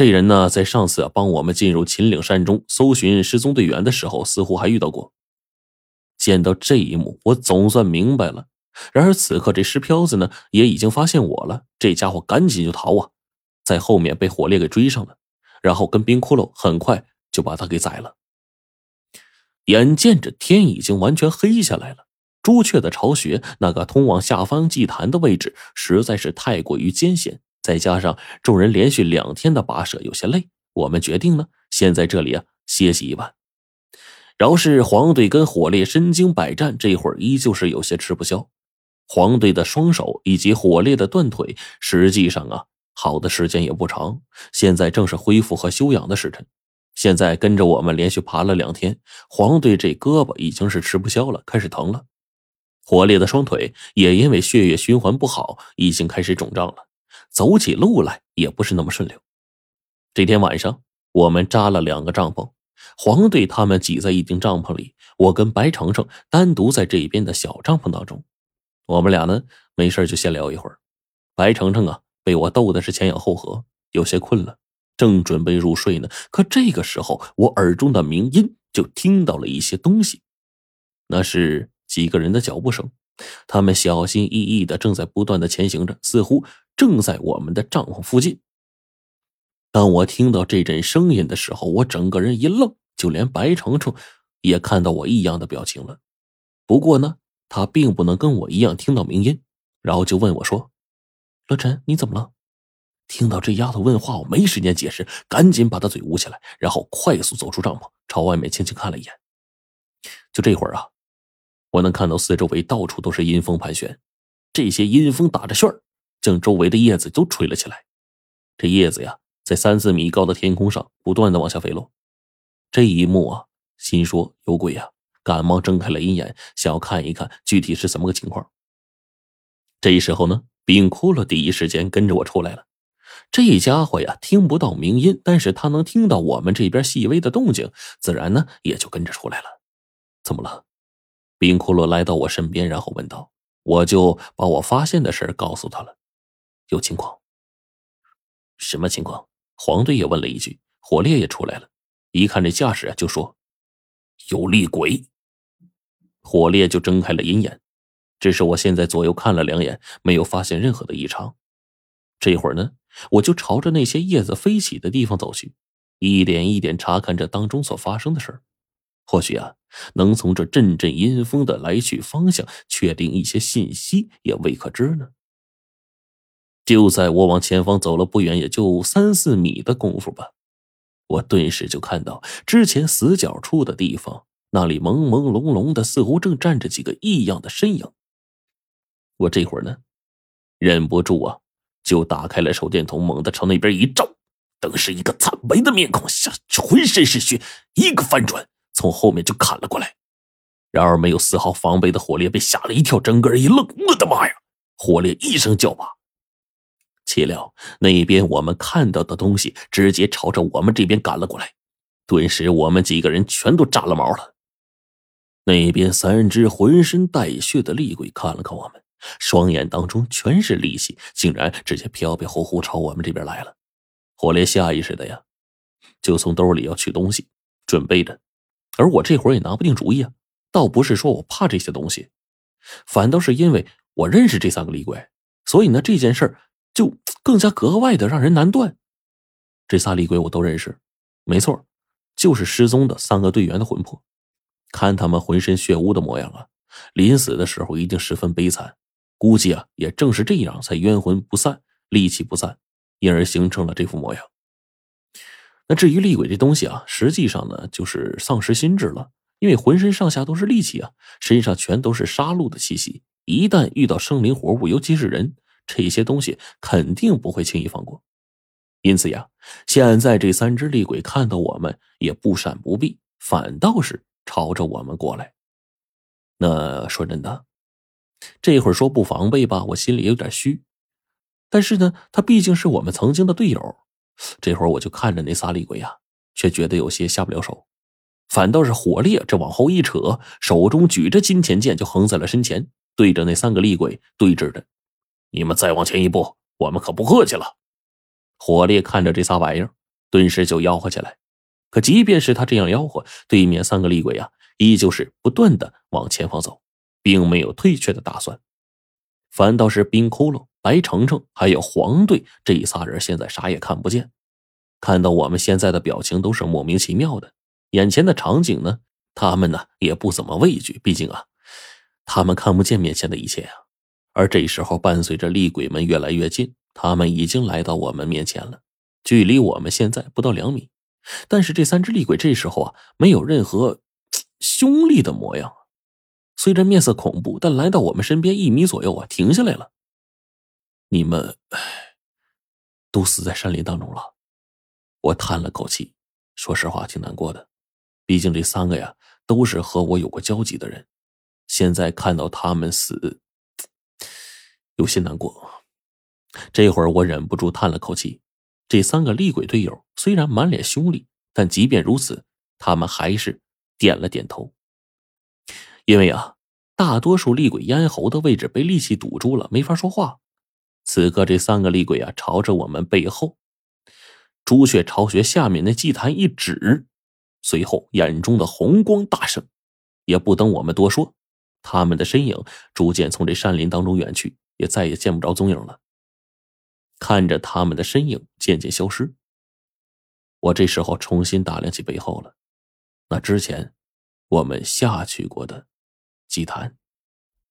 这人呢，在上次帮我们进入秦岭山中搜寻失踪队员的时候，似乎还遇到过。见到这一幕，我总算明白了。然而此刻，这石漂子呢，也已经发现我了。这家伙赶紧就逃啊，在后面被火烈给追上了，然后跟冰骷髅很快就把他给宰了。眼见着天已经完全黑下来了，朱雀的巢穴那个通往下方祭坛的位置实在是太过于艰险，再加上众人连续两天的跋涉有些累，我们决定呢，先在这里啊歇息一晚。饶是黄队跟火烈身经百战，这会儿依旧是有些吃不消。黄队的双手以及火烈的断腿，实际上啊，好的时间也不长。现在正是恢复和休养的时辰。现在跟着我们连续爬了两天，黄队这胳膊已经是吃不消了，开始疼了。火烈的双腿也因为血液循环不好，已经开始肿胀了，走起路来也不是那么顺溜。这天晚上，我们扎了两个帐篷，黄队他们挤在一顶帐篷里，我跟白程程单独在这边的小帐篷当中。我们俩呢，没事就先聊一会儿。白程程啊，被我逗的是前仰后合，有些困了。正准备入睡呢，可这个时候，我耳中的鸣音就听到了一些东西，那是几个人的脚步声，他们小心翼翼的正在不断的前行着，似乎正在我们的帐篷附近。当我听到这阵声音的时候，我整个人一愣，就连白程程也看到我异样的表情了。不过呢，他并不能跟我一样听到鸣音，然后就问我说：“乐晨，你怎么了？”听到这丫头问话，我没时间解释，赶紧把她嘴捂起来，然后快速走出帐篷，朝外面轻轻看了一眼。就这会儿啊，我能看到四周围到处都是阴风盘旋，这些阴风打着旋儿，将周围的叶子都吹了起来。这叶子呀，在三四米高的天空上不断的往下飞落。这一幕啊，心说有鬼呀，赶忙睁开了阴眼，想要看一看具体是怎么个情况。这时候呢，冰窟窿第一时间跟着我出来了。这家伙呀，听不到鸣音，但是他能听到我们这边细微的动静，自然呢也就跟着出来了。怎么了？冰骷髅来到我身边，然后问道：“我就把我发现的事告诉他了。有情况？什么情况？”黄队也问了一句。火烈也出来了，一看这架势啊，就说：“有厉鬼。”火烈就睁开了阴眼，只是我现在左右看了两眼，没有发现任何的异常。这会儿呢？我就朝着那些叶子飞起的地方走去，一点一点查看着当中所发生的事儿。或许啊，能从这阵阵阴风的来去方向确定一些信息，也未可知呢。就在我往前方走了不远，也就三四米的功夫吧，我顿时就看到之前死角处的地方，那里朦朦胧胧的，似乎正站着几个异样的身影。我这会儿呢，忍不住啊。就打开了手电筒，猛地朝那边一照，当时一个惨白的面孔下浑身是血，一个翻转从后面就砍了过来。然而没有丝毫防备的火烈被吓了一跳，整个人一愣：“我的妈呀！”火烈一声叫骂，岂料那边我们看到的东西直接朝着我们这边赶了过来，顿时我们几个人全都炸了毛了。那边三只浑身带血的厉鬼看了看我们。双眼当中全是戾气，竟然直接飘飘忽忽朝我们这边来了。火烈下意识的呀，就从兜里要取东西，准备着。而我这会儿也拿不定主意啊，倒不是说我怕这些东西，反倒是因为我认识这三个厉鬼，所以呢，这件事就更加格外的让人难断。这仨厉鬼我都认识，没错，就是失踪的三个队员的魂魄。看他们浑身血污的模样啊，临死的时候一定十分悲惨。估计啊，也正是这样，才冤魂不散，戾气不散，因而形成了这副模样。那至于厉鬼这东西啊，实际上呢，就是丧失心智了，因为浑身上下都是戾气啊，身上全都是杀戮的气息。一旦遇到生灵活物，尤其是人，这些东西肯定不会轻易放过。因此呀，现在这三只厉鬼看到我们也不闪不避，反倒是朝着我们过来。那说真的。这会儿说不防备吧，我心里有点虚。但是呢，他毕竟是我们曾经的队友。这会儿我就看着那仨厉鬼呀，却觉得有些下不了手。反倒是火烈这往后一扯，手中举着金钱剑就横在了身前，对着那三个厉鬼对峙着。你们再往前一步，我们可不客气了。火烈看着这仨玩意儿，顿时就吆喝起来。可即便是他这样吆喝，对面三个厉鬼啊，依旧是不断的往前方走，并没有退却的打算。反倒是冰窟窿、白程程还有黄队这仨人，现在啥也看不见，看到我们现在的表情都是莫名其妙的。眼前的场景呢，他们呢也不怎么畏惧，毕竟啊，他们看不见面前的一切啊。而这时候，伴随着厉鬼们越来越近，他们已经来到我们面前了，距离我们现在不到两米。但是这三只厉鬼这时候啊，没有任何凶厉的模样，虽然面色恐怖，但来到我们身边一米左右啊，停下来了。你们都死在山林当中了，我叹了口气，说实话挺难过的，毕竟这三个呀都是和我有过交集的人，现在看到他们死，有些难过。这会儿我忍不住叹了口气。这三个厉鬼队友虽然满脸凶厉，但即便如此，他们还是点了点头。因为啊，大多数厉鬼咽喉的位置被利器堵住了，没法说话。此刻，这三个厉鬼啊，朝着我们背后，朱雀巢穴下面那祭坛一指，随后眼中的红光大盛，也不等我们多说，他们的身影逐渐从这山林当中远去，也再也见不着踪影了。看着他们的身影渐渐消失，我这时候重新打量起背后了，那之前我们下去过的祭坛。